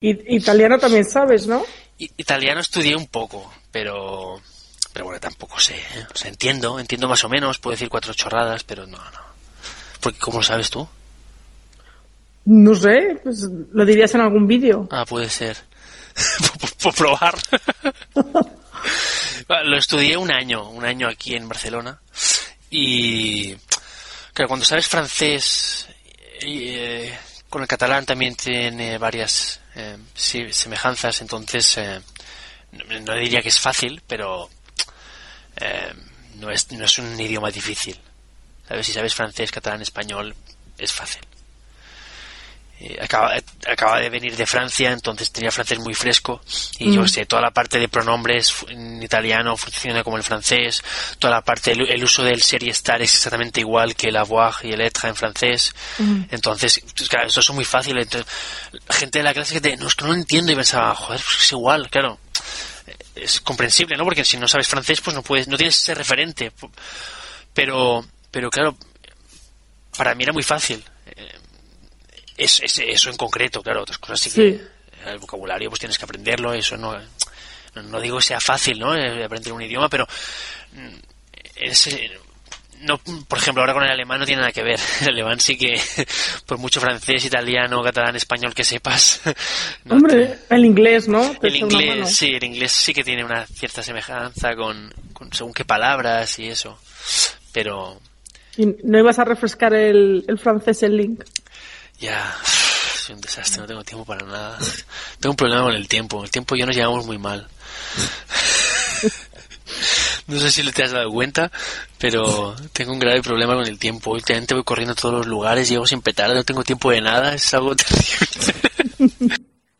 Y, italiano también sabes, ¿no? italiano estudié un poco, pero pero bueno, tampoco sé. ¿eh? O sea, entiendo, entiendo más o menos, puedo decir cuatro chorradas, pero no, no. Porque, ¿cómo lo sabes tú? No sé, pues lo dirías en algún vídeo. Ah, puede ser. por, probar. lo estudié un año, un año aquí en Barcelona. Y claro, cuando sabes francés, eh, con el catalán también tiene varias eh, semejanzas, entonces eh, no, diría que es fácil, pero no, es, no es un idioma difícil. ¿Sabes? Si sabes francés, catalán, español, es fácil. Eh, acaba, acaba de venir de Francia, entonces tenía francés muy fresco. Y yo sé, toda la parte de pronombres en italiano funciona como el francés, toda la parte, el, uso del serie estar es exactamente igual que el avoir y el être en francés, entonces, pues, claro, eso es muy fácil, entonces, gente de la clase que te, no, es que no lo entiendo y pensaba, joder, pues es igual, claro, es comprensible, ¿no? Porque si no sabes francés, pues no puedes, no tienes ese referente, pero, pero claro, para mí era muy fácil. Es, eso en concreto, claro, otras cosas sí, que el vocabulario pues tienes que aprenderlo, eso no, no digo que sea fácil, ¿no? Eh, aprender un idioma, pero mm, es, eh, no, por ejemplo, ahora con el alemán no tiene nada que ver. El alemán sí que, por mucho francés, italiano, catalán, español que sepas. Hombre, el inglés, ¿no? el inglés, sí, el inglés sí que tiene una cierta semejanza con, con según qué palabras y eso. Pero. ¿Y no ibas a refrescar el, el francés, el link? Ya, soy un desastre, no tengo tiempo para nada. Tengo un problema con el tiempo. El tiempo y yo nos llevamos muy mal. No sé si te has dado cuenta, pero tengo un grave problema con el tiempo. Últimamente voy corriendo a todos los lugares, llego sin petar, no tengo tiempo de nada, es algo terrible.